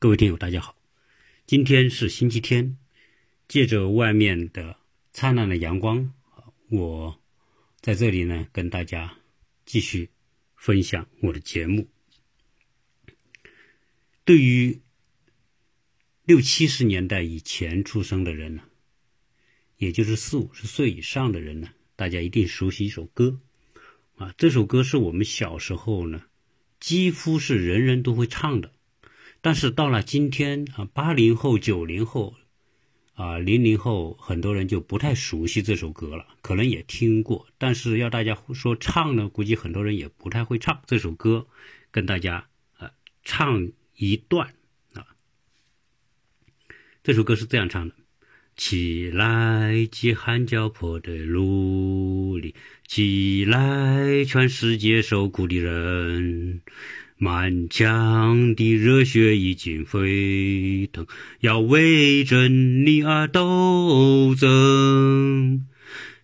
各位听友，大家好，今天是星期天，借着外面的灿烂的阳光，我在这里呢，跟大家继续分享我的节目。对于六七十年代以前出生的人呢，也就是四五十岁以上的人呢，大家一定熟悉一首歌啊，这首歌是我们小时候呢，几乎是人人都会唱的。但是到了今天啊，八零后、九零后，啊零零后，很多人就不太熟悉这首歌了，可能也听过，但是要大家说唱呢，估计很多人也不太会唱这首歌。跟大家啊唱一段啊，这首歌是这样唱的：起来，饥寒交迫的奴隶，起来，全世界受苦的人。满腔的热血已经沸腾，要为真理而斗争。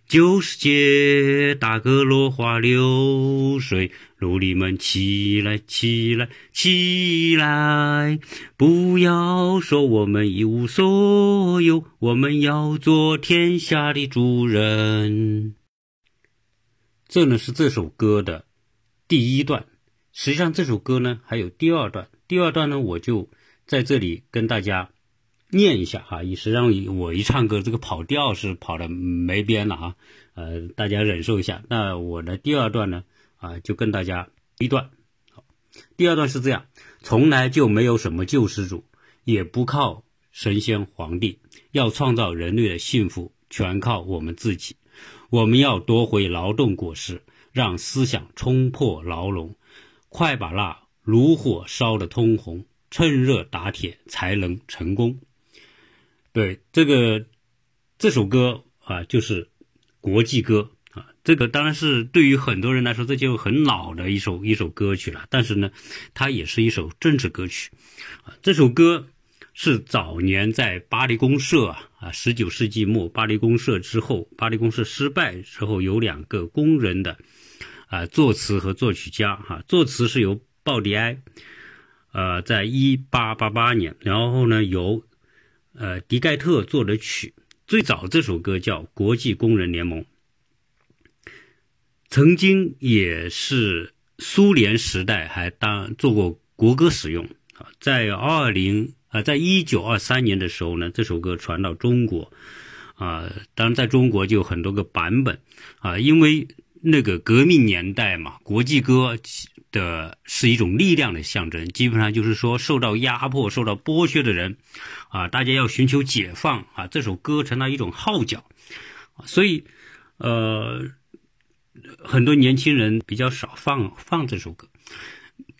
旧世界大哥落花流水，奴隶们起来，起来，起来！不要说我们一无所有，我们要做天下的主人。这呢是这首歌的第一段。实际上这首歌呢还有第二段，第二段呢我就在这里跟大家念一下哈。实际上我一唱歌这个跑调是跑的没边了啊，呃大家忍受一下。那我的第二段呢啊就跟大家一段，好，第二段是这样：从来就没有什么救世主，也不靠神仙皇帝，要创造人类的幸福全靠我们自己。我们要夺回劳动果实，让思想冲破牢笼。快把那炉火烧得通红，趁热打铁才能成功。对这个这首歌啊，就是国际歌啊。这个当然是对于很多人来说，这就很老的一首一首歌曲了。但是呢，它也是一首政治歌曲啊。这首歌是早年在巴黎公社啊啊，十九世纪末巴黎公社之后，巴黎公社失败之后，有两个工人的。啊，作词和作曲家哈，作词是由鲍迪埃，呃，在一八八八年，然后呢，由呃迪盖特作的曲。最早这首歌叫《国际工人联盟》，曾经也是苏联时代还当做过国歌使用啊。在二零啊，在一九二三年的时候呢，这首歌传到中国啊，当然在中国就有很多个版本啊，因为。那个革命年代嘛，国际歌的是一种力量的象征，基本上就是说受到压迫、受到剥削的人，啊，大家要寻求解放啊，这首歌成了一种号角，所以，呃，很多年轻人比较少放放这首歌。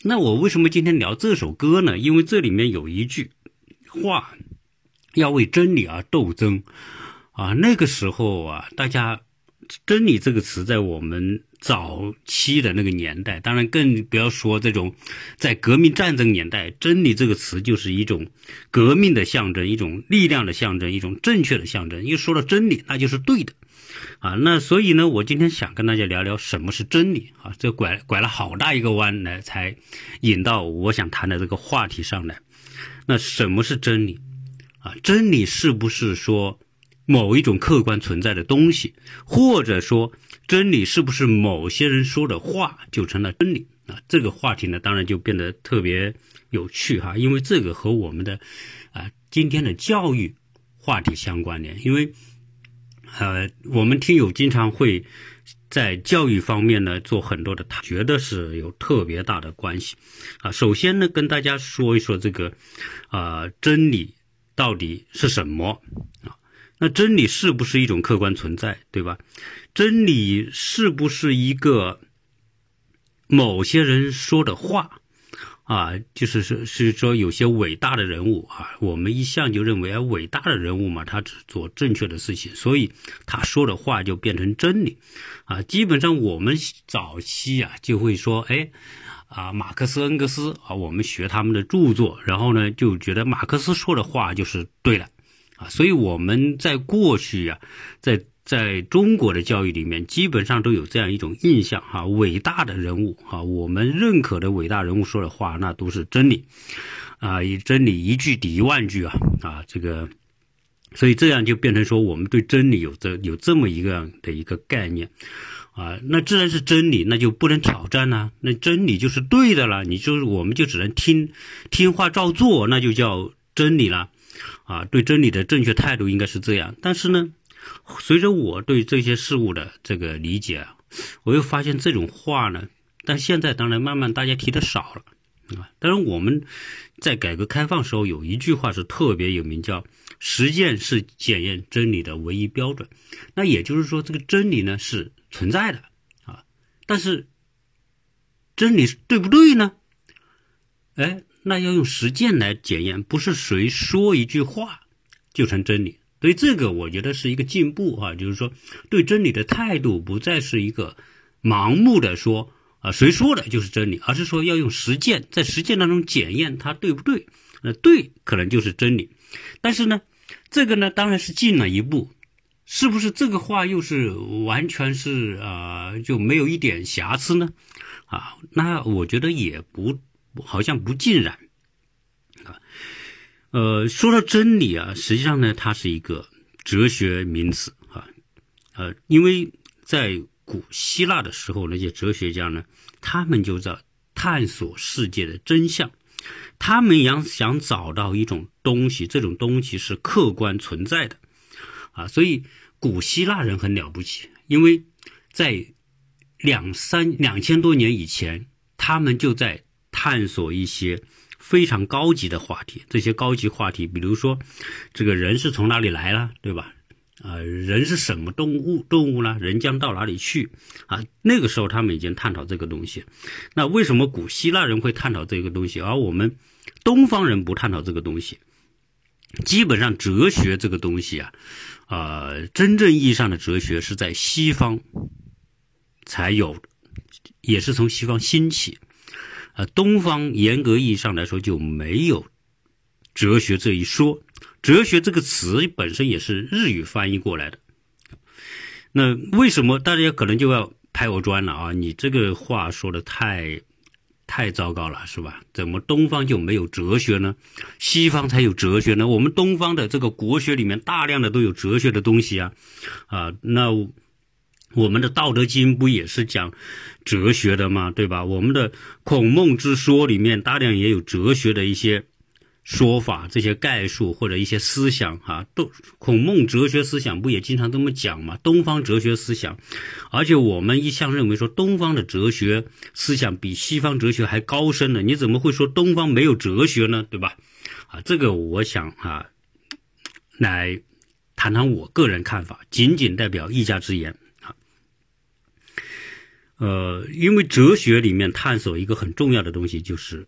那我为什么今天聊这首歌呢？因为这里面有一句话，要为真理而斗争，啊，那个时候啊，大家。真理这个词，在我们早期的那个年代，当然更不要说这种在革命战争年代，真理这个词就是一种革命的象征，一种力量的象征，一种正确的象征。一说到真理，那就是对的啊。那所以呢，我今天想跟大家聊聊什么是真理啊。这拐拐了好大一个弯来，才引到我想谈的这个话题上来。那什么是真理啊？真理是不是说？某一种客观存在的东西，或者说真理是不是某些人说的话就成了真理啊？这个话题呢，当然就变得特别有趣哈，因为这个和我们的啊今天的教育话题相关联。因为呃，我们听友经常会在教育方面呢做很多的，他觉得是有特别大的关系啊。首先呢，跟大家说一说这个啊真理到底是什么啊？那真理是不是一种客观存在，对吧？真理是不是一个某些人说的话啊？就是说，是说有些伟大的人物啊，我们一向就认为啊，伟大的人物嘛，他只做正确的事情，所以他说的话就变成真理啊。基本上我们早期啊就会说，哎啊，马克思、恩格斯啊，我们学他们的著作，然后呢就觉得马克思说的话就是对的。啊，所以我们在过去呀，在在中国的教育里面，基本上都有这样一种印象哈，伟大的人物哈，我们认可的伟大人物说的话，那都是真理。啊，以真理一句抵一万句啊啊，这个，所以这样就变成说，我们对真理有这有这么一个样的一个概念啊，那自然是真理，那就不能挑战呐，那真理就是对的了，你就是我们就只能听听话照做，那就叫真理了啊，对真理的正确态度应该是这样。但是呢，随着我对这些事物的这个理解啊，我又发现这种话呢，但现在当然慢慢大家提的少了。啊，当然我们在改革开放时候有一句话是特别有名，叫“实践是检验真理的唯一标准”。那也就是说，这个真理呢是存在的啊，但是真理对不对呢？哎，那要用实践来检验，不是谁说一句话就成真理。所以这个我觉得是一个进步啊，就是说对真理的态度不再是一个盲目的说。啊，谁说的就是真理，而是说要用实践，在实践当中检验它对不对？呃，对，可能就是真理。但是呢，这个呢，当然是进了一步，是不是这个话又是完全是啊，就没有一点瑕疵呢？啊，那我觉得也不，好像不尽然。啊，呃，说到真理啊，实际上呢，它是一个哲学名词啊，呃，因为在。古希腊的时候，那些哲学家呢，他们就在探索世界的真相，他们想想找到一种东西，这种东西是客观存在的，啊，所以古希腊人很了不起，因为在两三两千多年以前，他们就在探索一些非常高级的话题，这些高级话题，比如说这个人是从哪里来了，对吧？啊，人是什么动物？动物呢？人将到哪里去？啊，那个时候他们已经探讨这个东西。那为什么古希腊人会探讨这个东西，而我们东方人不探讨这个东西？基本上哲学这个东西啊，啊，真正意义上的哲学是在西方才有，也是从西方兴起。啊，东方严格意义上来说就没有哲学这一说。哲学这个词本身也是日语翻译过来的，那为什么大家可能就要拍我砖了啊？你这个话说的太，太糟糕了，是吧？怎么东方就没有哲学呢？西方才有哲学呢？我们东方的这个国学里面大量的都有哲学的东西啊，啊，那我们的《道德经》不也是讲哲学的吗？对吧？我们的孔孟之说里面大量也有哲学的一些。说法这些概述或者一些思想啊，都孔孟哲学思想不也经常这么讲吗？东方哲学思想，而且我们一向认为说东方的哲学思想比西方哲学还高深呢，你怎么会说东方没有哲学呢？对吧？啊，这个我想啊，来谈谈我个人看法，仅仅代表一家之言。呃，因为哲学里面探索一个很重要的东西就是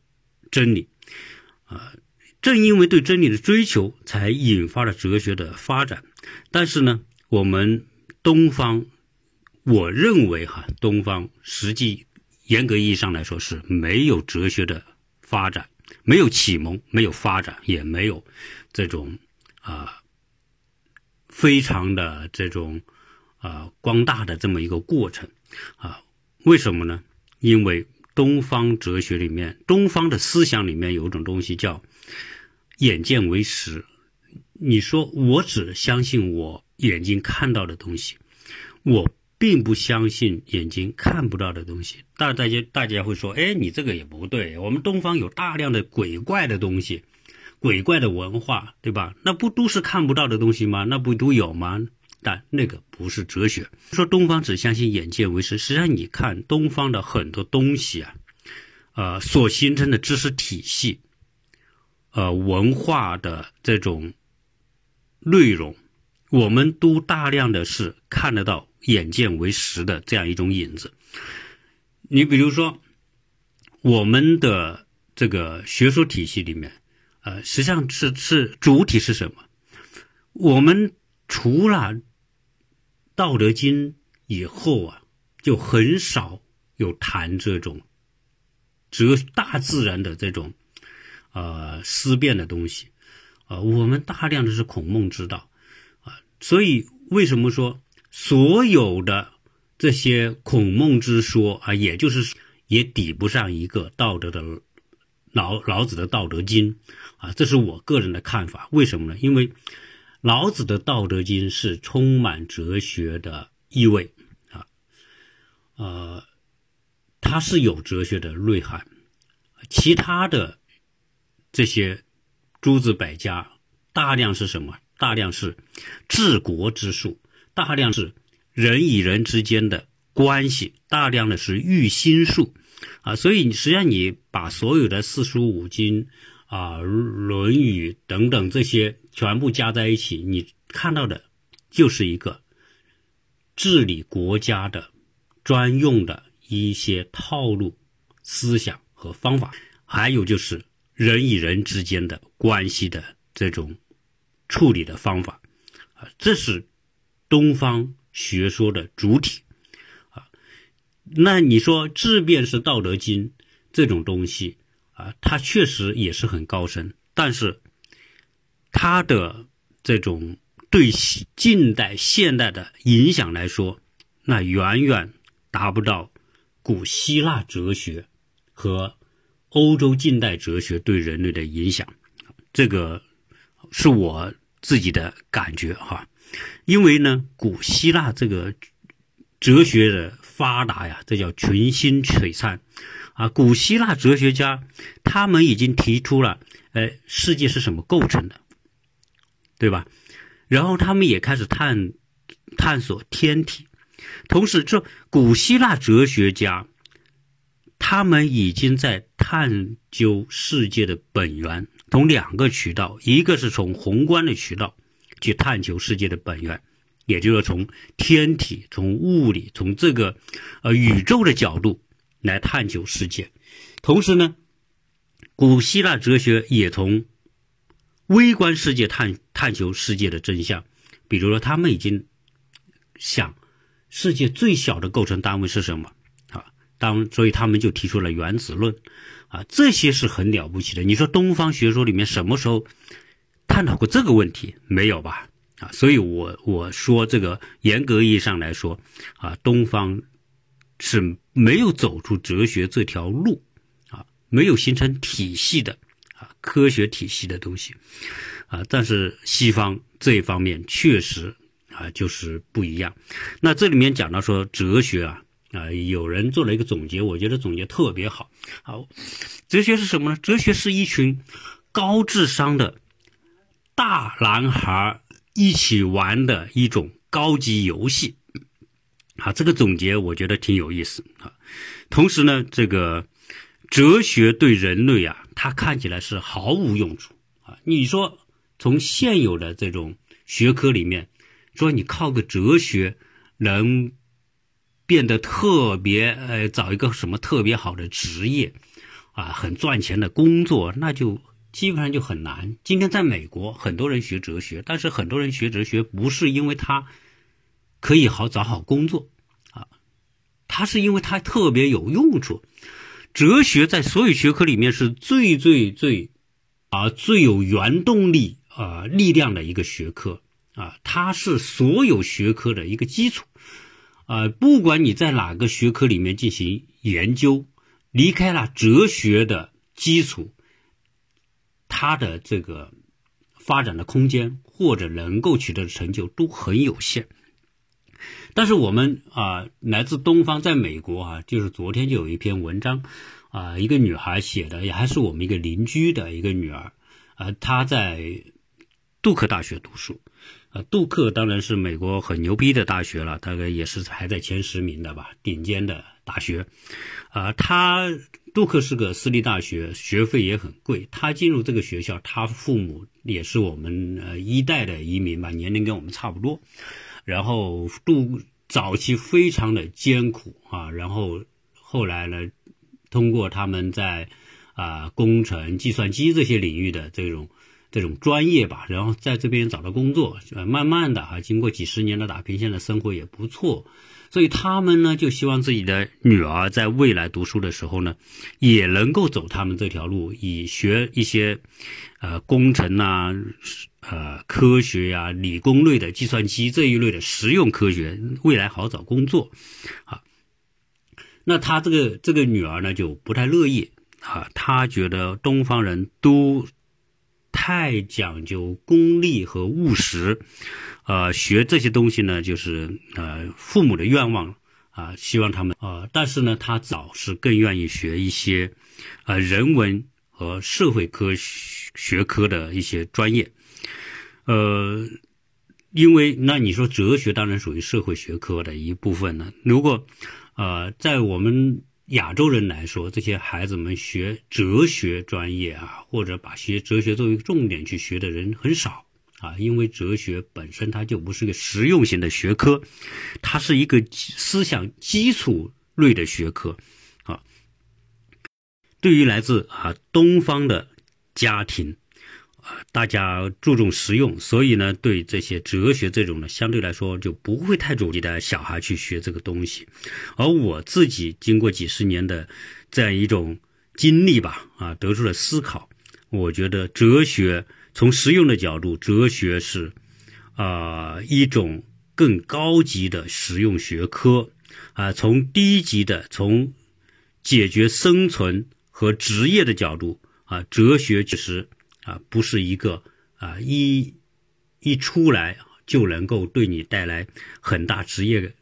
真理啊。正因为对真理的追求，才引发了哲学的发展。但是呢，我们东方，我认为哈，东方实际严格意义上来说是没有哲学的发展，没有启蒙，没有发展，也没有这种啊非常的这种啊光大的这么一个过程啊。为什么呢？因为东方哲学里面，东方的思想里面有一种东西叫。眼见为实，你说我只相信我眼睛看到的东西，我并不相信眼睛看不到的东西。大大家大家会说，哎，你这个也不对。我们东方有大量的鬼怪的东西，鬼怪的文化，对吧？那不都是看不到的东西吗？那不都有吗？但那个不是哲学。说东方只相信眼见为实，实际上你看东方的很多东西啊，呃，所形成的知识体系。呃，文化的这种内容，我们都大量的是看得到眼见为实的这样一种影子。你比如说，我们的这个学术体系里面，呃，实际上是是主体是什么？我们除了《道德经》以后啊，就很少有谈这种哲大自然的这种。呃，思辨的东西，啊，我们大量的是孔孟之道，啊，所以为什么说所有的这些孔孟之说啊，也就是也抵不上一个道德的老老子的《道德经》啊，这是我个人的看法。为什么呢？因为老子的《道德经》是充满哲学的意味啊，呃，它是有哲学的内涵。其他的这些诸子百家，大量是什么？大量是治国之术，大量是人与人之间的关系，大量的是育心术啊。所以实际上你把所有的四书五经啊、《论语》等等这些全部加在一起，你看到的就是一个治理国家的专用的一些套路思想。和方法，还有就是人与人之间的关系的这种处理的方法，啊，这是东方学说的主体，啊，那你说质变是《道德经》这种东西，啊，它确实也是很高深，但是它的这种对近代现代的影响来说，那远远达不到古希腊哲学。和欧洲近代哲学对人类的影响，这个是我自己的感觉哈。因为呢，古希腊这个哲学的发达呀，这叫群星璀璨啊。古希腊哲学家他们已经提出了，呃，世界是什么构成的，对吧？然后他们也开始探探索天体，同时这古希腊哲学家。他们已经在探究世界的本源，从两个渠道，一个是从宏观的渠道去探求世界的本源，也就是说从天体、从物理、从这个呃宇宙的角度来探求世界。同时呢，古希腊哲学也从微观世界探探求世界的真相。比如说，他们已经想世界最小的构成单位是什么啊。当所以他们就提出了原子论，啊，这些是很了不起的。你说东方学说里面什么时候探讨过这个问题？没有吧？啊，所以我我说这个严格意义上来说，啊，东方是没有走出哲学这条路，啊，没有形成体系的科学体系的东西，啊，但是西方这一方面确实啊就是不一样。那这里面讲到说哲学啊。啊，有人做了一个总结，我觉得总结特别好。好，哲学是什么呢？哲学是一群高智商的大男孩一起玩的一种高级游戏。啊，这个总结我觉得挺有意思啊。同时呢，这个哲学对人类啊，它看起来是毫无用处啊。你说从现有的这种学科里面，说你靠个哲学能？变得特别呃，找一个什么特别好的职业，啊，很赚钱的工作，那就基本上就很难。今天在美国，很多人学哲学，但是很多人学哲学不是因为他可以好找好工作，啊，他是因为他特别有用处。哲学在所有学科里面是最最最啊最有原动力啊力量的一个学科啊，它是所有学科的一个基础。啊，不管你在哪个学科里面进行研究，离开了哲学的基础，它的这个发展的空间或者能够取得的成就都很有限。但是我们啊，来自东方，在美国啊，就是昨天就有一篇文章啊，一个女孩写的，也还是我们一个邻居的一个女儿啊，她在杜克大学读书。杜克当然是美国很牛逼的大学了，大概也是排在前十名的吧，顶尖的大学。啊，他杜克是个私立大学，学费也很贵。他进入这个学校，他父母也是我们呃一代的移民吧，年龄跟我们差不多。然后度早期非常的艰苦啊，然后后来呢，通过他们在啊工程、计算机这些领域的这种。这种专业吧，然后在这边找到工作，呃，慢慢的哈，经过几十年的打拼，现在生活也不错，所以他们呢就希望自己的女儿在未来读书的时候呢，也能够走他们这条路，以学一些，呃，工程啊，呃，科学呀，理工类的计算机这一类的实用科学，未来好找工作，啊，那他这个这个女儿呢就不太乐意啊，他觉得东方人都太讲究功利和务实，呃，学这些东西呢，就是呃父母的愿望啊，希望他们啊，但是呢，他早是更愿意学一些呃人文和社会科学科的一些专业，呃，因为那你说哲学当然属于社会学科的一部分呢，如果呃在我们。亚洲人来说，这些孩子们学哲学专业啊，或者把学哲学作为重点去学的人很少啊，因为哲学本身它就不是个实用型的学科，它是一个思想基础类的学科啊。对于来自啊东方的家庭。啊大家注重实用，所以呢，对这些哲学这种呢，相对来说就不会太主力的小孩去学这个东西。而我自己经过几十年的这样一种经历吧，啊，得出了思考。我觉得哲学从实用的角度，哲学是啊一种更高级的实用学科啊。从低级的，从解决生存和职业的角度啊，哲学只是。啊，不是一个啊一一出来就能够对你带来很大职业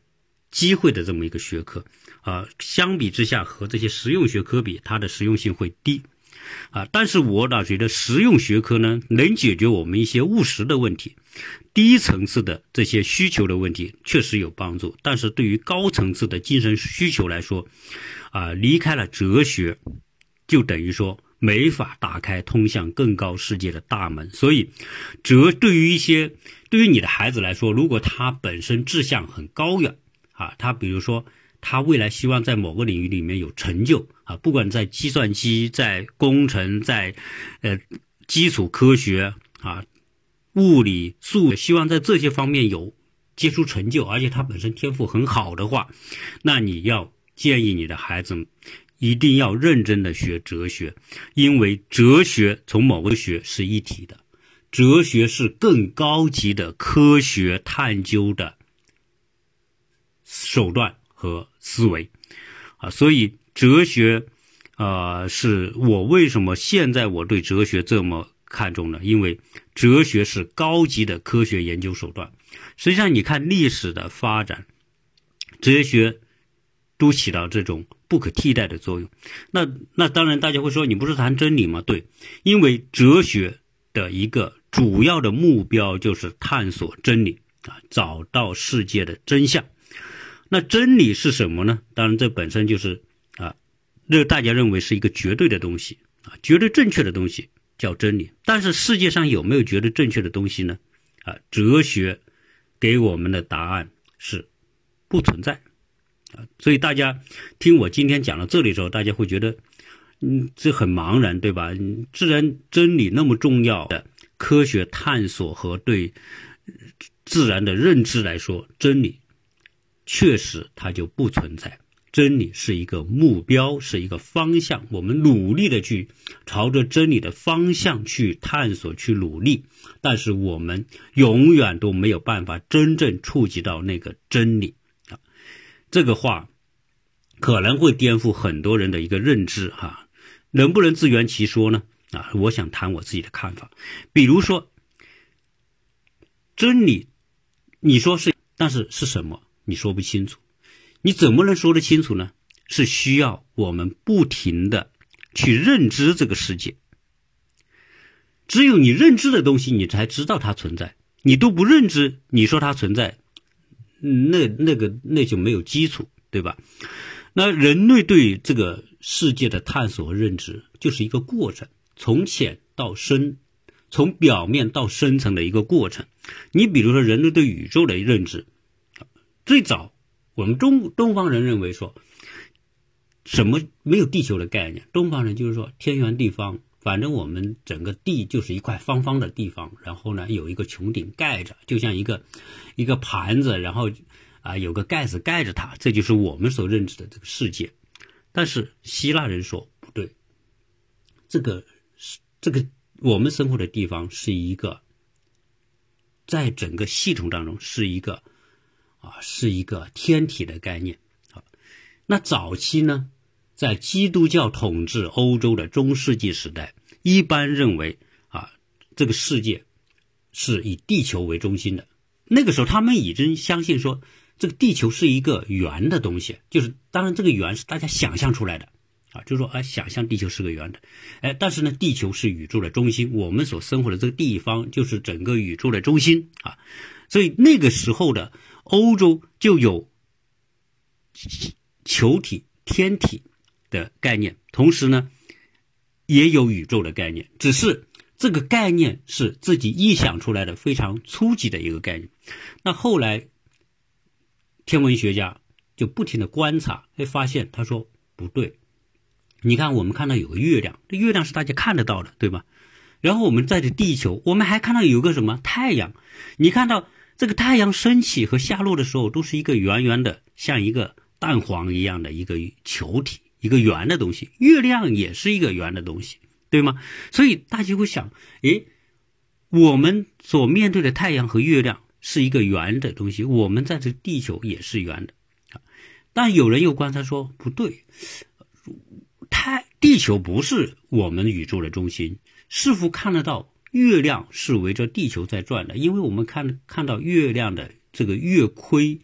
机会的这么一个学科啊。相比之下，和这些实用学科比，它的实用性会低啊。但是我倒觉得实用学科呢，能解决我们一些务实的问题，低层次的这些需求的问题确实有帮助。但是对于高层次的精神需求来说，啊，离开了哲学，就等于说。没法打开通向更高世界的大门，所以哲对于一些对于你的孩子来说，如果他本身志向很高远啊，他比如说他未来希望在某个领域里面有成就啊，不管在计算机、在工程、在呃基础科学啊、物理、数，希望在这些方面有杰出成就，而且他本身天赋很好的话，那你要建议你的孩子。一定要认真的学哲学，因为哲学从某个学是一体的，哲学是更高级的科学探究的手段和思维啊，所以哲学啊，是我为什么现在我对哲学这么看重呢？因为哲学是高级的科学研究手段。实际上，你看历史的发展，哲学都起到这种。不可替代的作用，那那当然，大家会说你不是谈真理吗？对，因为哲学的一个主要的目标就是探索真理啊，找到世界的真相。那真理是什么呢？当然，这本身就是啊，这大家认为是一个绝对的东西啊，绝对正确的东西叫真理。但是世界上有没有绝对正确的东西呢？啊，哲学给我们的答案是不存在啊。所以大家听我今天讲到这里的时候，大家会觉得，嗯，这很茫然，对吧？自然真理那么重要的科学探索和对自然的认知来说，真理确实它就不存在。真理是一个目标，是一个方向，我们努力的去朝着真理的方向去探索、去努力，但是我们永远都没有办法真正触及到那个真理啊。这个话可能会颠覆很多人的一个认知，哈，能不能自圆其说呢？啊，我想谈我自己的看法。比如说，真理，你说是，但是是什么？你说不清楚，你怎么能说得清楚呢？是需要我们不停的去认知这个世界。只有你认知的东西，你才知道它存在。你都不认知，你说它存在。那那个那就没有基础，对吧？那人类对这个世界的探索和认知，就是一个过程，从浅到深，从表面到深层的一个过程。你比如说，人类对宇宙的认知，最早我们中东方人认为说，什么没有地球的概念，东方人就是说天圆地方。反正我们整个地就是一块方方的地方，然后呢有一个穹顶盖着，就像一个一个盘子，然后啊有个盖子盖着它，这就是我们所认知的这个世界。但是希腊人说不对，这个是这个我们生活的地方是一个，在整个系统当中是一个啊是一个天体的概念啊。那早期呢在基督教统治欧洲的中世纪时代，一般认为啊，这个世界是以地球为中心的。那个时候，他们已经相信说，这个地球是一个圆的东西，就是当然这个圆是大家想象出来的，啊，就是说啊，想象地球是个圆的，哎，但是呢，地球是宇宙的中心，我们所生活的这个地方就是整个宇宙的中心啊，所以那个时候的欧洲就有球体、天体的概念，同时呢，也有宇宙的概念，只是。这个概念是自己臆想出来的，非常初级的一个概念。那后来，天文学家就不停的观察，会发现他说不对。你看，我们看到有个月亮，这月亮是大家看得到的，对吧？然后我们在这地球，我们还看到有个什么太阳。你看到这个太阳升起和下落的时候，都是一个圆圆的，像一个蛋黄一样的一个球体，一个圆的东西。月亮也是一个圆的东西。对吗？所以大家会想，诶，我们所面对的太阳和月亮是一个圆的东西，我们在这地球也是圆的，但有人又观察说不对，太地球不是我们宇宙的中心，是否看得到月亮是围着地球在转的？因为我们看看到月亮的这个月亏、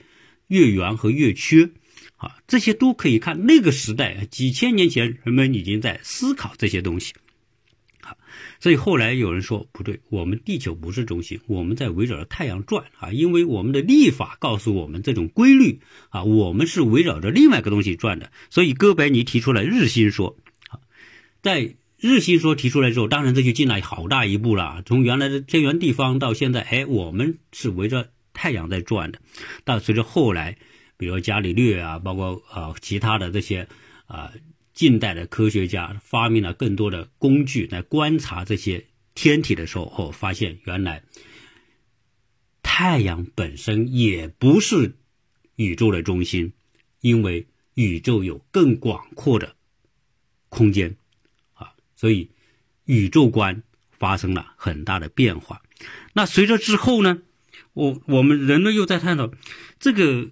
月圆和月缺。啊，这些都可以看。那个时代，几千年前，人们已经在思考这些东西。所以后来有人说不对，我们地球不是中心，我们在围绕着太阳转啊，因为我们的历法告诉我们这种规律啊，我们是围绕着另外一个东西转的。所以哥白尼提出了日心说，啊，在日心说提出来之后，当然这就进了好大一步了，从原来的天圆地方到现在，哎，我们是围着太阳在转的。但随着后来，比如伽利略啊，包括啊其他的这些啊。近代的科学家发明了更多的工具来观察这些天体的时候，哦，发现原来太阳本身也不是宇宙的中心，因为宇宙有更广阔的空间，所以宇宙观发生了很大的变化。那随着之后呢，我我们人类又在探讨这个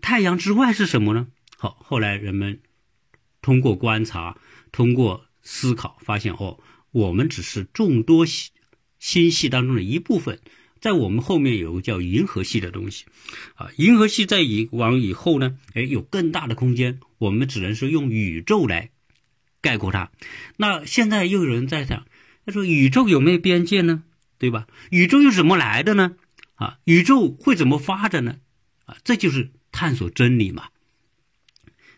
太阳之外是什么呢？好，后来人们。通过观察，通过思考，发现哦，我们只是众多星星系当中的一部分。在我们后面有个叫银河系的东西，啊，银河系在以往以后呢，哎，有更大的空间，我们只能是用宇宙来概括它。那现在又有人在想，他说宇宙有没有边界呢？对吧？宇宙又怎么来的呢？啊，宇宙会怎么发展呢？啊，这就是探索真理嘛。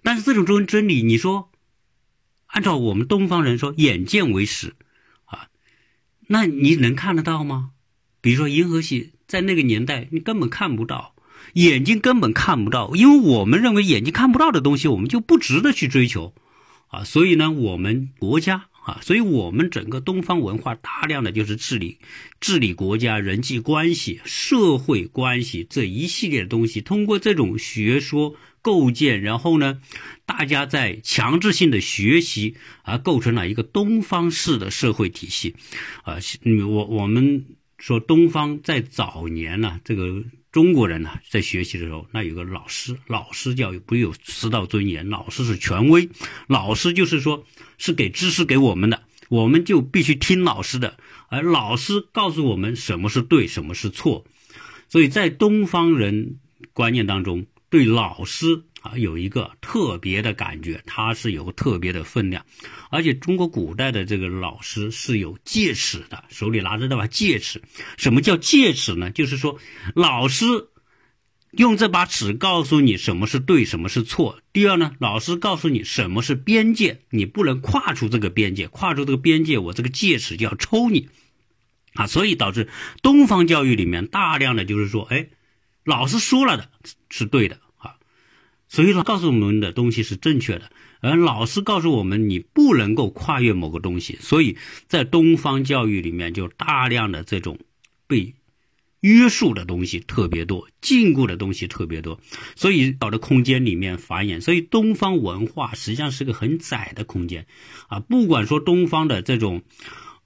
但是这种真真理，你说，按照我们东方人说，眼见为实，啊，那你能看得到吗？比如说银河系，在那个年代你根本看不到，眼睛根本看不到，因为我们认为眼睛看不到的东西，我们就不值得去追求，啊，所以呢，我们国家啊，所以我们整个东方文化大量的就是治理、治理国家、人际关系、社会关系这一系列的东西，通过这种学说。构建，然后呢，大家在强制性的学习，而构成了一个东方式的社会体系，啊，我我们说东方在早年呢，这个中国人呢在学习的时候，那有个老师，老师教育不有师道尊严，老师是权威，老师就是说是给知识给我们的，我们就必须听老师的，而老师告诉我们什么是对，什么是错，所以在东方人观念当中。对老师有一个特别的感觉，它是有特别的分量，而且中国古代的这个老师是有戒尺的，手里拿着那把戒尺。什么叫戒尺呢？就是说，老师用这把尺告诉你什么是对，什么是错。第二呢，老师告诉你什么是边界，你不能跨出这个边界，跨出这个边界，我这个戒尺就要抽你啊！所以导致东方教育里面大量的就是说，哎。老师说了的是对的，所以说告诉我们的东西是正确的，而老师告诉我们你不能够跨越某个东西，所以在东方教育里面就大量的这种被约束的东西特别多，禁锢的东西特别多，所以搞的空间里面繁衍，所以东方文化实际上是个很窄的空间。啊，不管说东方的这种，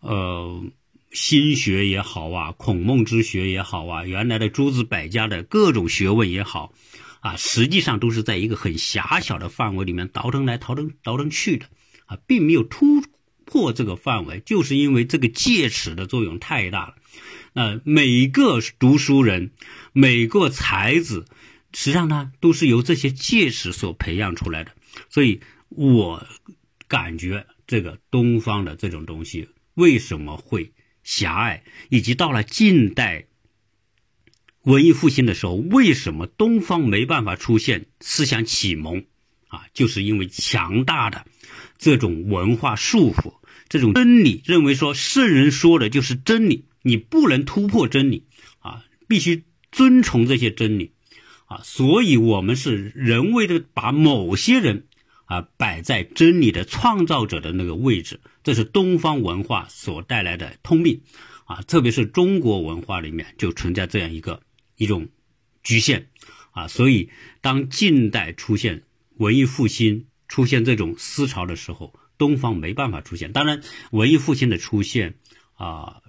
呃。心学也好啊，孔孟之学也好啊，原来的诸子百家的各种学问也好，啊，实际上都是在一个很狭小的范围里面倒腾来倒腾倒腾去的，啊，并没有突破这个范围，就是因为这个戒尺的作用太大了。那每个读书人，每个才子，实际上呢，都是由这些戒尺所培养出来的。所以我感觉这个东方的这种东西为什么会狭隘，以及到了近代。文艺复兴的时候，为什么东方没办法出现思想启蒙？啊，就是因为强大的这种文化束缚，这种真理认为说圣人说的就是真理，你不能突破真理啊，必须遵从这些真理啊，所以我们是人为的把某些人啊摆在真理的创造者的那个位置，这是东方文化所带来的通病啊，特别是中国文化里面就存在这样一个。一种局限啊，所以当近代出现文艺复兴、出现这种思潮的时候，东方没办法出现。当然，文艺复兴的出现啊。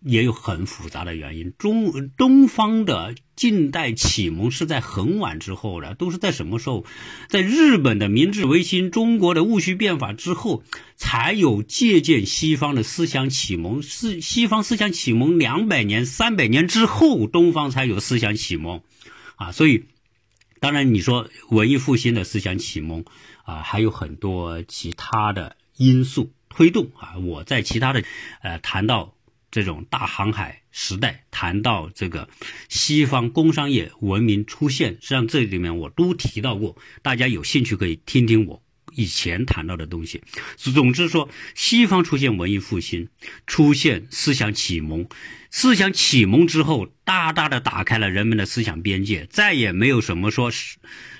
也有很复杂的原因。中东方的近代启蒙是在很晚之后的，都是在什么时候？在日本的明治维新、中国的戊戌变法之后，才有借鉴西方的思想启蒙。是西方思想启蒙两百年、三百年之后，东方才有思想启蒙。啊，所以当然你说文艺复兴的思想启蒙啊，还有很多其他的因素推动啊。我在其他的呃谈到。这种大航海时代，谈到这个西方工商业文明出现，实际上这里面我都提到过，大家有兴趣可以听听我以前谈到的东西。总之说，西方出现文艺复兴，出现思想启蒙，思想启蒙之后，大大的打开了人们的思想边界，再也没有什么说是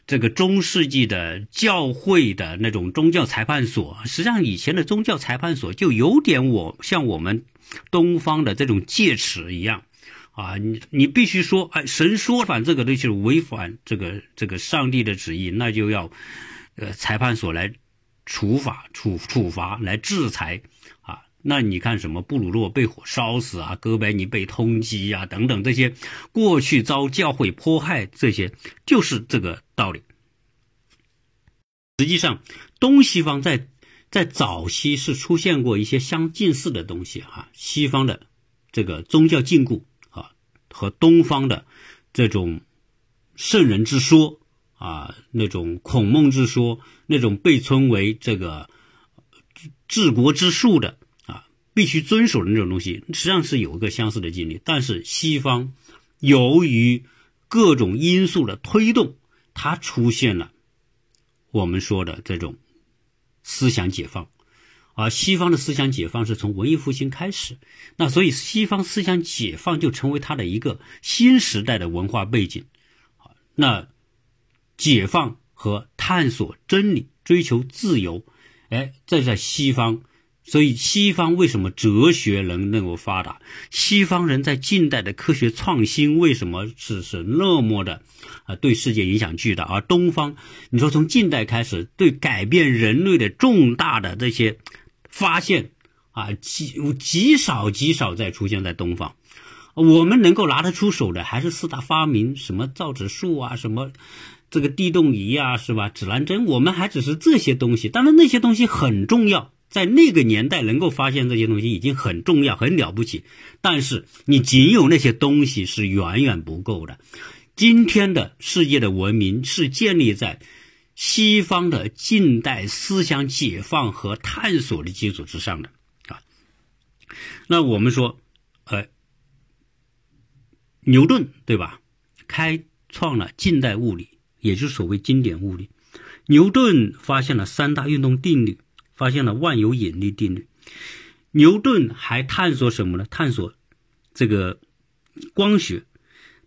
这个中世纪的教会的那种宗教裁判所。实际上，以前的宗教裁判所就有点我像我们。东方的这种戒尺一样，啊，你你必须说，哎，神说反这个东西违反这个这个上帝的旨意，那就要，呃，裁判所来处罚处处罚来制裁，啊，那你看什么布鲁诺被火烧死啊，哥白尼被通缉啊，等等这些过去遭教会迫害，这些就是这个道理。实际上，东西方在。在早期是出现过一些相近似的东西哈，西方的这个宗教禁锢啊，和东方的这种圣人之说啊，那种孔孟之说，那种被称为这个治国之术的，必须遵守的那种东西，实际上是有一个相似的经历。但是西方由于各种因素的推动，它出现了我们说的这种。思想解放，而西方的思想解放是从文艺复兴开始，那所以西方思想解放就成为它的一个新时代的文化背景。那解放和探索真理、追求自由，哎，这在西方。所以，西方为什么哲学能能够发达？西方人在近代的科学创新为什么是是那么的啊？对世界影响巨大。而东方，你说从近代开始，对改变人类的重大的这些发现啊，极极少极少再出现在东方。我们能够拿得出手的，还是四大发明，什么造纸术啊，什么这个地动仪啊，是吧？指南针，我们还只是这些东西。当然，那些东西很重要。在那个年代能够发现这些东西已经很重要、很了不起，但是你仅有那些东西是远远不够的。今天的世界的文明是建立在西方的近代思想解放和探索的基础之上的啊。那我们说，呃，牛顿对吧？开创了近代物理，也就是所谓经典物理。牛顿发现了三大运动定律。发现了万有引力定律。牛顿还探索什么呢？探索这个光学。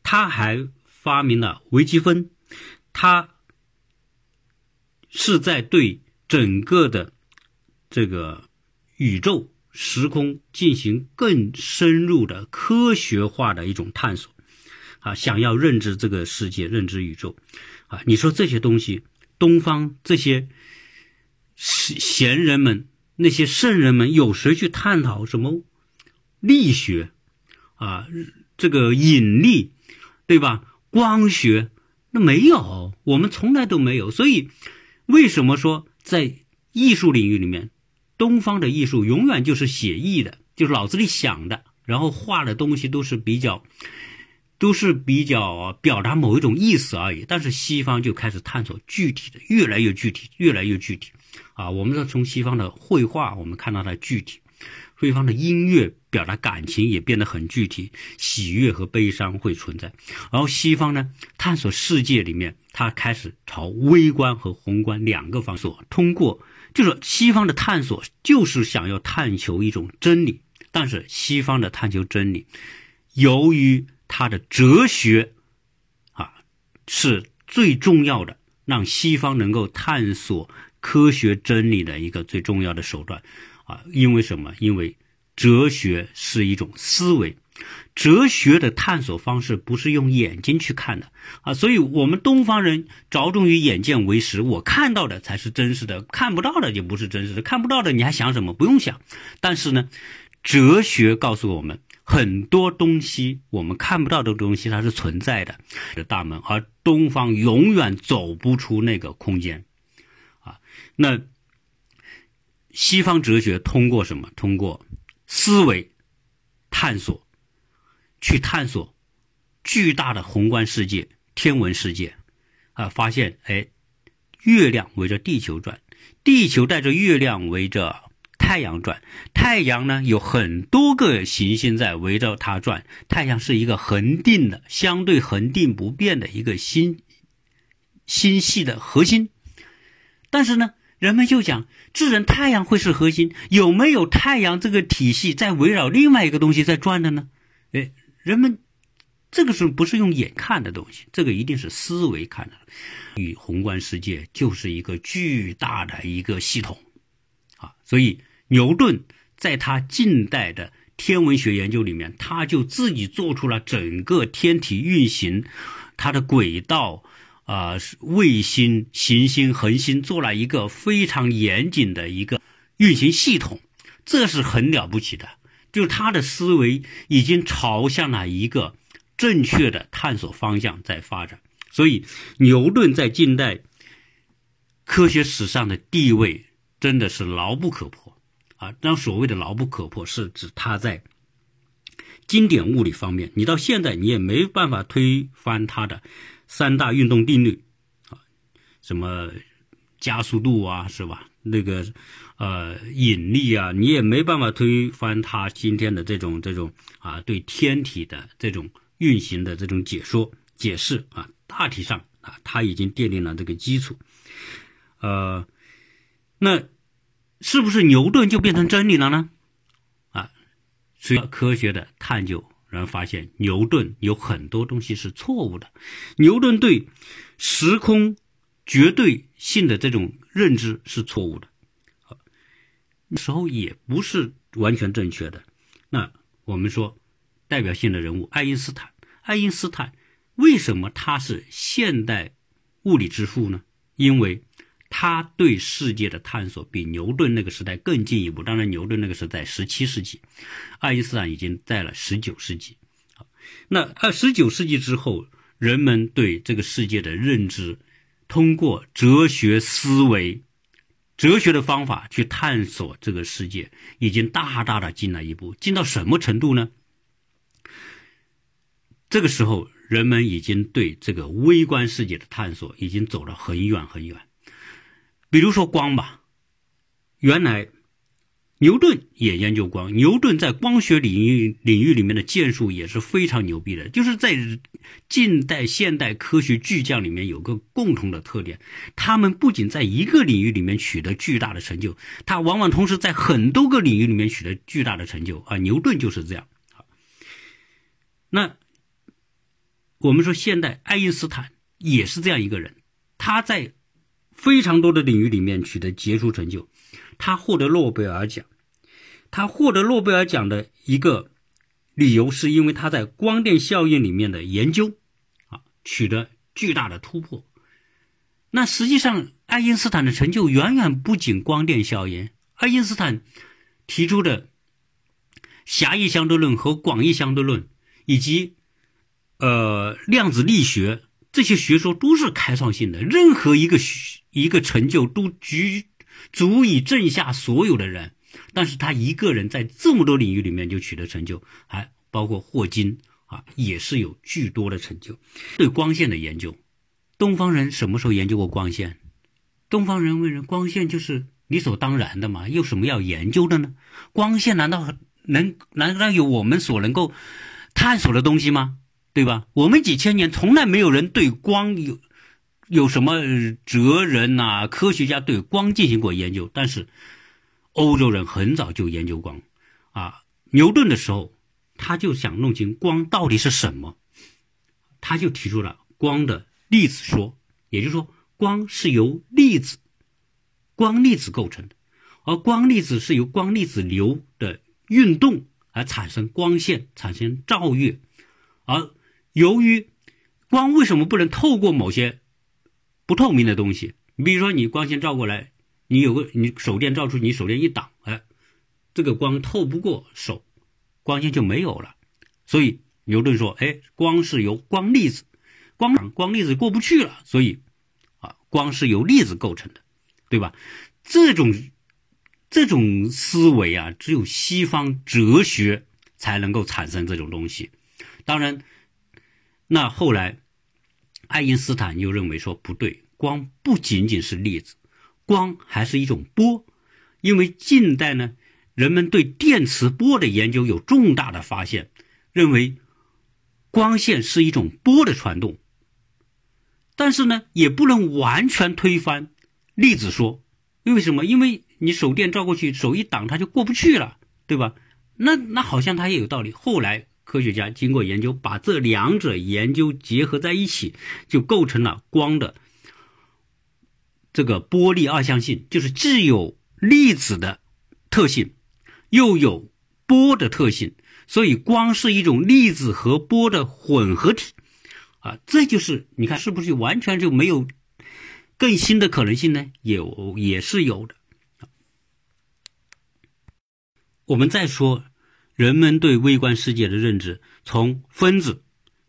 他还发明了微积分。他是在对整个的这个宇宙时空进行更深入的科学化的一种探索。啊，想要认知这个世界，认知宇宙。啊，你说这些东西，东方这些。贤人们，那些圣人们，有谁去探讨什么力学啊？这个引力，对吧？光学那没有，我们从来都没有。所以，为什么说在艺术领域里面，东方的艺术永远就是写意的，就是脑子里想的，然后画的东西都是比较，都是比较表达某一种意思而已。但是西方就开始探索具体的，越来越具体，越来越具体。啊，我们说从西方的绘画，我们看到它具体。对方的音乐表达感情也变得很具体，喜悦和悲伤会存在。然后西方呢，探索世界里面，他开始朝微观和宏观两个方所通过，就是西方的探索就是想要探求一种真理。但是西方的探求真理，由于它的哲学啊是最重要的，让西方能够探索科学真理的一个最重要的手段。啊，因为什么？因为哲学是一种思维，哲学的探索方式不是用眼睛去看的啊，所以我们东方人着重于眼见为实，我看到的才是真实的，看不到的就不是真实的，看不到的你还想什么？不用想。但是呢，哲学告诉我们，很多东西我们看不到的东西它是存在的的大门，而东方永远走不出那个空间，那。西方哲学通过什么？通过思维探索，去探索巨大的宏观世界、天文世界，啊，发现哎，月亮围着地球转，地球带着月亮围着太阳转，太阳呢有很多个行星在围着它转，太阳是一个恒定的、相对恒定不变的一个星星系的核心，但是呢。人们就讲，智人太阳会是核心，有没有太阳这个体系在围绕另外一个东西在转的呢？哎，人们这个是不是用眼看的东西？这个一定是思维看的。与宏观世界就是一个巨大的一个系统啊，所以牛顿在他近代的天文学研究里面，他就自己做出了整个天体运行它的轨道。啊，卫星、行星、恒星做了一个非常严谨的一个运行系统，这是很了不起的。就他的思维已经朝向了一个正确的探索方向在发展，所以牛顿在近代科学史上的地位真的是牢不可破啊！那所谓的牢不可破，是指他在经典物理方面，你到现在你也没办法推翻他的。三大运动定律，啊，什么加速度啊，是吧？那个呃引力啊，你也没办法推翻他今天的这种这种啊对天体的这种运行的这种解说解释啊，大体上啊他已经奠定了这个基础，呃，那是不是牛顿就变成真理了呢？啊，随着科学的探究。然后发现牛顿有很多东西是错误的，牛顿对时空绝对性的这种认知是错误的，时候也不是完全正确的。那我们说代表性的人物爱因斯坦，爱因斯坦为什么他是现代物理之父呢？因为他对世界的探索比牛顿那个时代更进一步。当然，牛顿那个时代十七世纪，爱因斯坦已经在了十九世纪。那二十九世纪之后，人们对这个世界的认知，通过哲学思维、哲学的方法去探索这个世界，已经大大的进了一步。进到什么程度呢？这个时候，人们已经对这个微观世界的探索已经走了很远很远。比如说光吧，原来牛顿也研究光，牛顿在光学领域领域里面的建树也是非常牛逼的。就是在近代现代科学巨匠里面有个共同的特点，他们不仅在一个领域里面取得巨大的成就，他往往同时在很多个领域里面取得巨大的成就啊。牛顿就是这样。那我们说现代爱因斯坦也是这样一个人，他在。非常多的领域里面取得杰出成就，他获得诺贝尔奖。他获得诺贝尔奖的一个理由，是因为他在光电效应里面的研究，啊，取得巨大的突破。那实际上，爱因斯坦的成就远远不仅光电效应。爱因斯坦提出的狭义相对论和广义相对论，以及呃量子力学这些学说都是开创性的，任何一个一个成就都足足以震下所有的人。但是他一个人在这么多领域里面就取得成就，还包括霍金啊，也是有巨多的成就。对光线的研究，东方人什么时候研究过光线？东方人问人，光线就是理所当然的嘛，有什么要研究的呢？光线难道能难道有我们所能够探索的东西吗？对吧？我们几千年从来没有人对光有有什么哲人呐、科学家对光进行过研究。但是欧洲人很早就研究光，啊，牛顿的时候他就想弄清光到底是什么，他就提出了光的粒子说，也就是说，光是由粒子、光粒子构成的，而光粒子是由光粒子流的运动而产生光线、产生照月，而由于光为什么不能透过某些不透明的东西？你比如说，你光线照过来，你有个你手电照出，你手电一挡，哎，这个光透不过手，光线就没有了。所以牛顿说，哎，光是由光粒子，光光粒子过不去了，所以啊，光是由粒子构成的，对吧？这种这种思维啊，只有西方哲学才能够产生这种东西。当然。那后来，爱因斯坦又认为说不对，光不仅仅是粒子，光还是一种波。因为近代呢，人们对电磁波的研究有重大的发现，认为光线是一种波的传动。但是呢，也不能完全推翻粒子说，因为什么？因为你手电照过去，手一挡，它就过不去了，对吧？那那好像它也有道理。后来。科学家经过研究，把这两者研究结合在一起，就构成了光的这个波粒二象性，就是既有粒子的特性，又有波的特性，所以光是一种粒子和波的混合体啊！这就是你看，是不是完全就没有更新的可能性呢？有，也是有的。我们再说。人们对微观世界的认知，从分子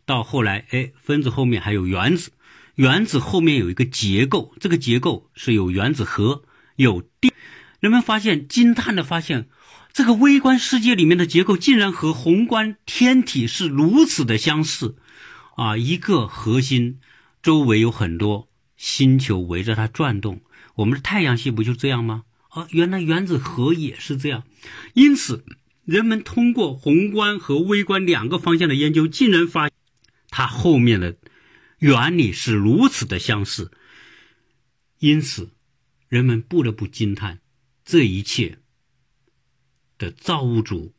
到后来，哎，分子后面还有原子，原子后面有一个结构，这个结构是有原子核，有电。人们发现惊叹的发现，这个微观世界里面的结构竟然和宏观天体是如此的相似，啊，一个核心周围有很多星球围着它转动，我们的太阳系不就这样吗？啊，原来原子核也是这样，因此。人们通过宏观和微观两个方向的研究，竟然发现它后面的原理是如此的相似，因此人们不得不惊叹这一切的造物主。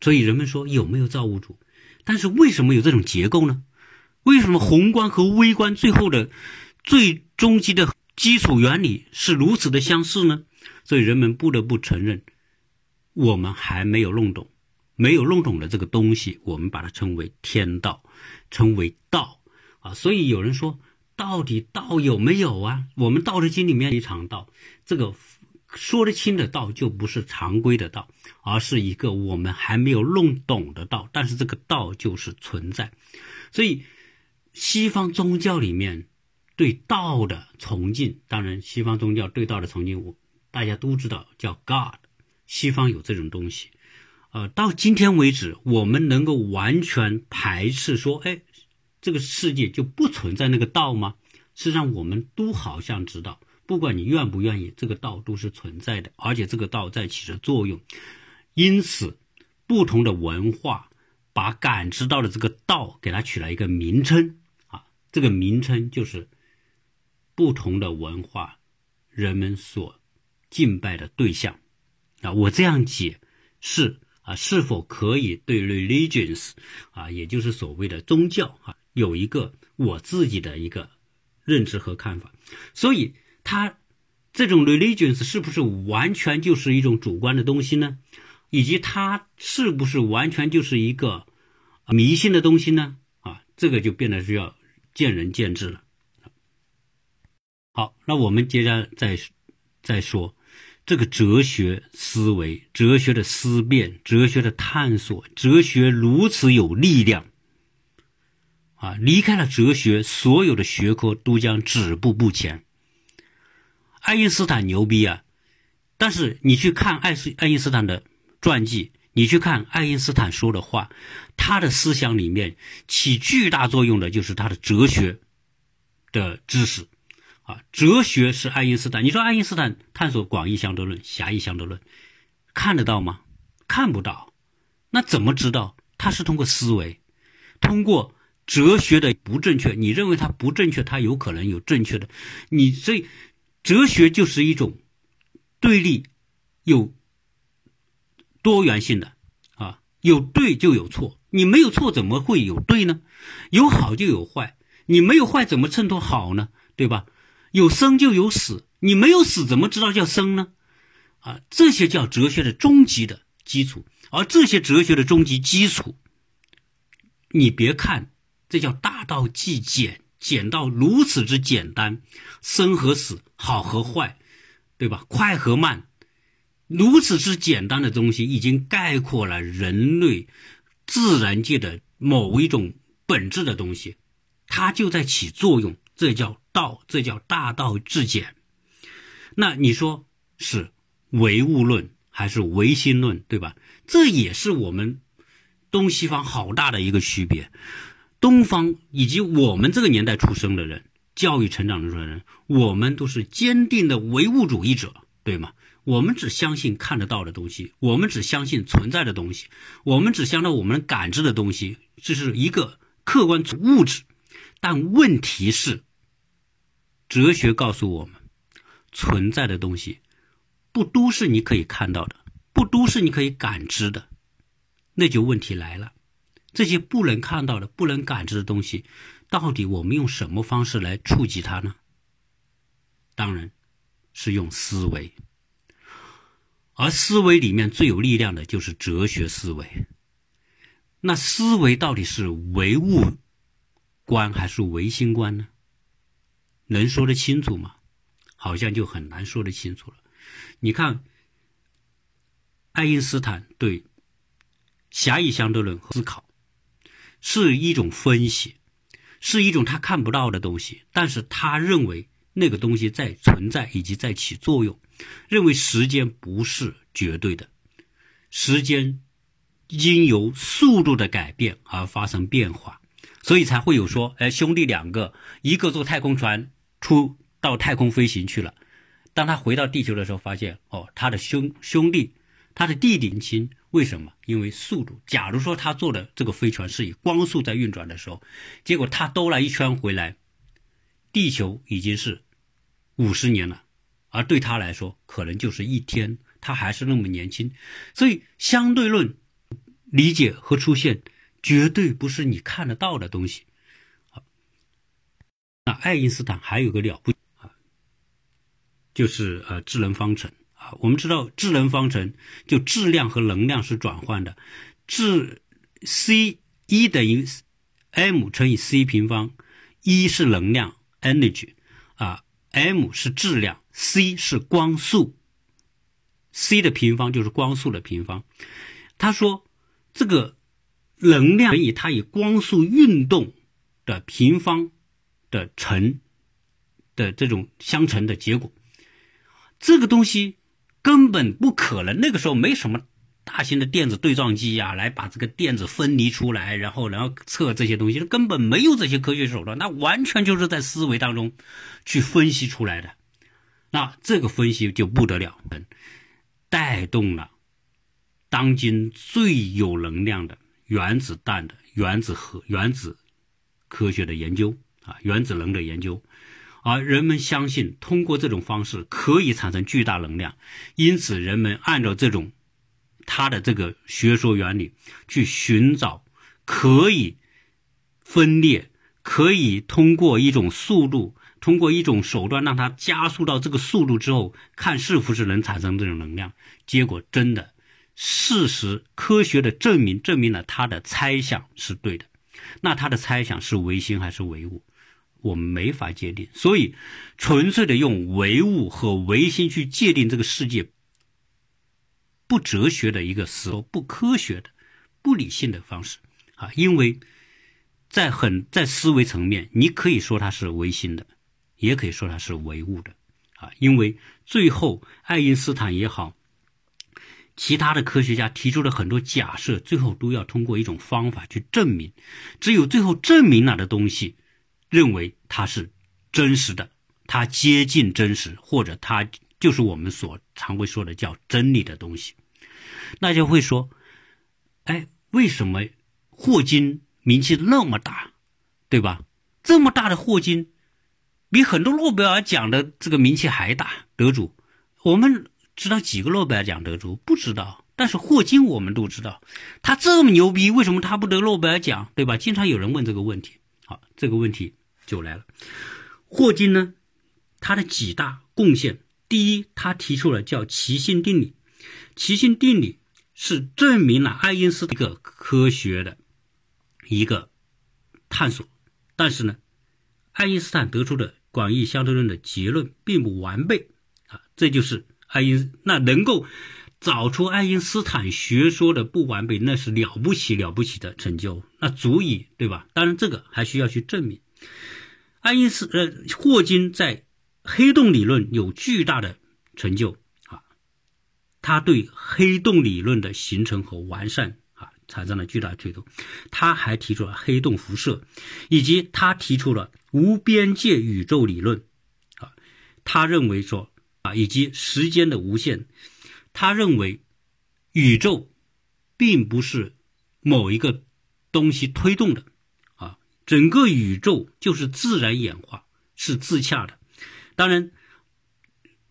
所以人们说有没有造物主？但是为什么有这种结构呢？为什么宏观和微观最后的最终极的基础原理是如此的相似呢？所以人们不得不承认。我们还没有弄懂，没有弄懂的这个东西，我们把它称为天道，称为道啊。所以有人说，到底道有没有啊？我们《道德经》里面一场道，这个说得清的道就不是常规的道，而是一个我们还没有弄懂的道。但是这个道就是存在。所以西方宗教里面对道的崇敬，当然西方宗教对道的崇敬，我大家都知道叫 God。西方有这种东西，呃，到今天为止，我们能够完全排斥说，哎，这个世界就不存在那个道吗？实际上，我们都好像知道，不管你愿不愿意，这个道都是存在的，而且这个道在起着作用。因此，不同的文化把感知到的这个道给它取了一个名称，啊，这个名称就是不同的文化人们所敬拜的对象。啊，我这样解释啊，是否可以对 religions 啊，也就是所谓的宗教啊，有一个我自己的一个认知和看法？所以，它这种 religions 是不是完全就是一种主观的东西呢？以及它是不是完全就是一个迷信的东西呢？啊，这个就变得需要见仁见智了。好，那我们接着再再说。这个哲学思维、哲学的思辨、哲学的探索、哲学如此有力量，啊，离开了哲学，所有的学科都将止步不前。爱因斯坦牛逼啊，但是你去看爱斯爱因斯坦的传记，你去看爱因斯坦说的话，他的思想里面起巨大作用的就是他的哲学的知识啊，哲学是爱因斯坦。你说爱因斯坦探索广义相对论、狭义相对论，看得到吗？看不到，那怎么知道？他是通过思维，通过。哲学的不正确，你认为它不正确，它有可能有正确的。你所以，哲学就是一种对立、有多元性的啊，有对就有错。你没有错，怎么会有对呢？有好就有坏，你没有坏怎么衬托好呢？对吧？有生就有死，你没有死怎么知道叫生呢？啊，这些叫哲学的终极的基础。而这些哲学的终极基础，你别看。这叫大道既简，简到如此之简单，生和死，好和坏，对吧？快和慢，如此之简单的东西，已经概括了人类自然界的某一种本质的东西，它就在起作用。这叫道，这叫大道至简。那你说是唯物论还是唯心论，对吧？这也是我们东西方好大的一个区别。东方以及我们这个年代出生的人，教育成长的人，我们都是坚定的唯物主义者，对吗？我们只相信看得到的东西，我们只相信存在的东西，我们只相信我们感知的东西，这是一个客观物质。但问题是，哲学告诉我们，存在的东西不都是你可以看到的，不都是你可以感知的，那就问题来了。这些不能看到的、不能感知的东西，到底我们用什么方式来触及它呢？当然，是用思维。而思维里面最有力量的就是哲学思维。那思维到底是唯物观还是唯心观呢？能说得清楚吗？好像就很难说得清楚了。你看，爱因斯坦对狭义相对论思考。是一种分析，是一种他看不到的东西，但是他认为那个东西在存在以及在起作用，认为时间不是绝对的，时间因由速度的改变而发生变化，所以才会有说，哎，兄弟两个，一个坐太空船出到太空飞行去了，当他回到地球的时候，发现哦，他的兄兄弟，他的弟弟亲。为什么？因为速度。假如说他坐的这个飞船是以光速在运转的时候，结果他兜了一圈回来，地球已经是五十年了，而对他来说可能就是一天，他还是那么年轻。所以相对论理解和出现绝对不是你看得到的东西。那爱因斯坦还有个了不啊，就是呃智能方程啊。我们知道智能方程就质量和能量是转换的，质 c 一等于 m 乘以 c 平方，一是能量 energy 啊，m 是质量，c 是光速，c 的平方就是光速的平方。他说这个能量乘以它以光速运动的平方的乘的这种相乘的结果，这个东西。根本不可能，那个时候没什么大型的电子对撞机呀，来把这个电子分离出来，然后然后测这些东西，根本没有这些科学手段，那完全就是在思维当中去分析出来的。那这个分析就不得了，带动了当今最有能量的原子弹的原子核原子科学的研究啊，原子能的研究。而人们相信，通过这种方式可以产生巨大能量，因此人们按照这种他的这个学说原理去寻找可以分裂、可以通过一种速度、通过一种手段让它加速到这个速度之后，看是不是能产生这种能量。结果真的，事实科学的证明证明了他的猜想是对的。那他的猜想是唯心还是唯物？我们没法界定，所以纯粹的用唯物和唯心去界定这个世界，不哲学的一个思路，不科学的、不理性的方式。啊！因为在很在思维层面，你可以说它是唯心的，也可以说它是唯物的，啊，因为最后爱因斯坦也好，其他的科学家提出了很多假设，最后都要通过一种方法去证明，只有最后证明了的东西，认为它是真实的，它接近真实，或者它就是我们所常会说的叫真理的东西，那就会说，哎，为什么霍金？名气那么大，对吧？这么大的霍金，比很多诺贝尔奖的这个名气还大。得主，我们知道几个诺贝尔奖得主？不知道。但是霍金我们都知道，他这么牛逼，为什么他不得诺贝尔奖？对吧？经常有人问这个问题。这个问题就来了。霍金呢，他的几大贡献，第一，他提出了叫奇性定理。奇性定理是证明了爱因斯坦一个科学的。一个探索，但是呢，爱因斯坦得出的广义相对论的结论并不完备啊，这就是爱因那能够找出爱因斯坦学说的不完备，那是了不起了不起的成就，那足以对吧？当然，这个还需要去证明。爱因斯呃霍金在黑洞理论有巨大的成就啊，他对黑洞理论的形成和完善啊。产生了巨大推动，他还提出了黑洞辐射，以及他提出了无边界宇宙理论，啊，他认为说啊，以及时间的无限，他认为宇宙并不是某一个东西推动的，啊，整个宇宙就是自然演化，是自洽的。当然，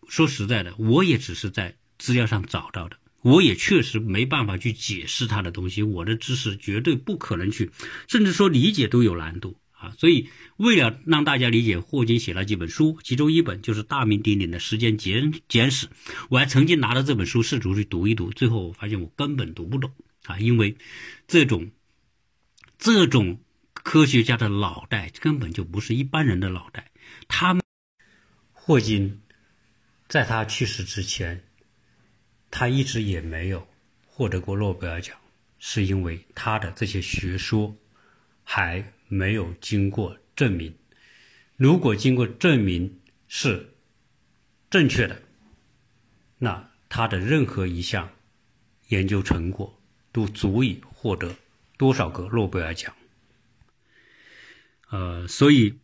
说实在的，我也只是在资料上找到的。我也确实没办法去解释他的东西，我的知识绝对不可能去，甚至说理解都有难度啊！所以为了让大家理解，霍金写了几本书，其中一本就是大名鼎鼎的《时间简简史》，我还曾经拿着这本书试图去读一读，最后我发现我根本读不懂啊！因为这种这种科学家的脑袋根本就不是一般人的脑袋，他们霍金在他去世之前。他一直也没有获得过诺贝尔奖，是因为他的这些学说还没有经过证明。如果经过证明是正确的，那他的任何一项研究成果都足以获得多少个诺贝尔奖。呃，所以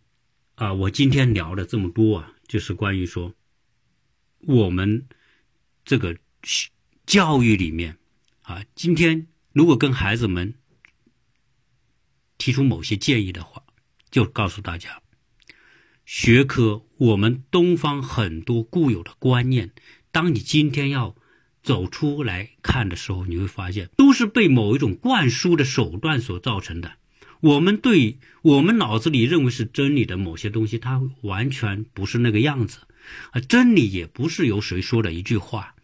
啊，我今天聊的这么多啊，就是关于说我们这个。教育里面，啊，今天如果跟孩子们提出某些建议的话，就告诉大家，学科我们东方很多固有的观念，当你今天要走出来看的时候，你会发现都是被某一种灌输的手段所造成的。我们对我们脑子里认为是真理的某些东西，它完全不是那个样子，啊，真理也不是由谁说的一句话。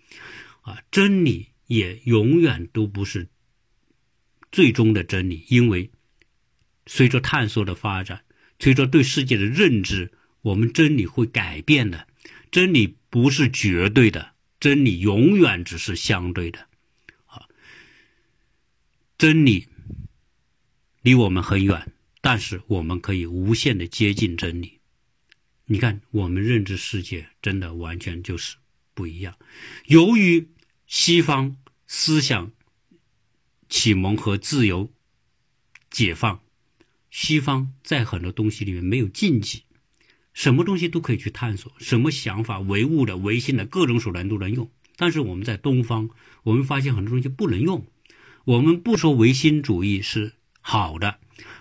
啊，真理也永远都不是最终的真理，因为随着探索的发展，随着对世界的认知，我们真理会改变的。真理不是绝对的，真理永远只是相对的。啊，真理离我们很远，但是我们可以无限的接近真理。你看，我们认知世界真的完全就是不一样，由于。西方思想启蒙和自由解放，西方在很多东西里面没有禁忌，什么东西都可以去探索，什么想法唯物的、唯心的各种手段都能用。但是我们在东方，我们发现很多东西不能用。我们不说唯心主义是好的，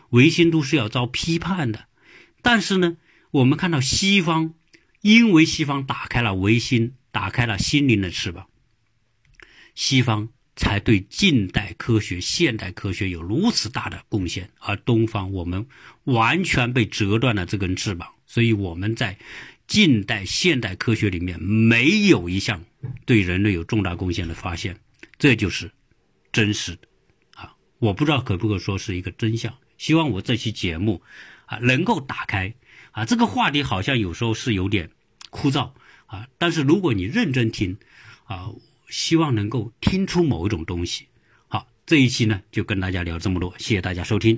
唯心都是要遭批判的。但是呢，我们看到西方，因为西方打开了唯心，打开了心灵的翅膀。西方才对近代科学、现代科学有如此大的贡献，而东方我们完全被折断了这根翅膀，所以我们在近代现代科学里面没有一项对人类有重大贡献的发现，这就是真实的啊！我不知道可不可说是一个真相。希望我这期节目啊能够打开啊这个话题，好像有时候是有点枯燥啊，但是如果你认真听啊。希望能够听出某一种东西。好，这一期呢就跟大家聊这么多，谢谢大家收听。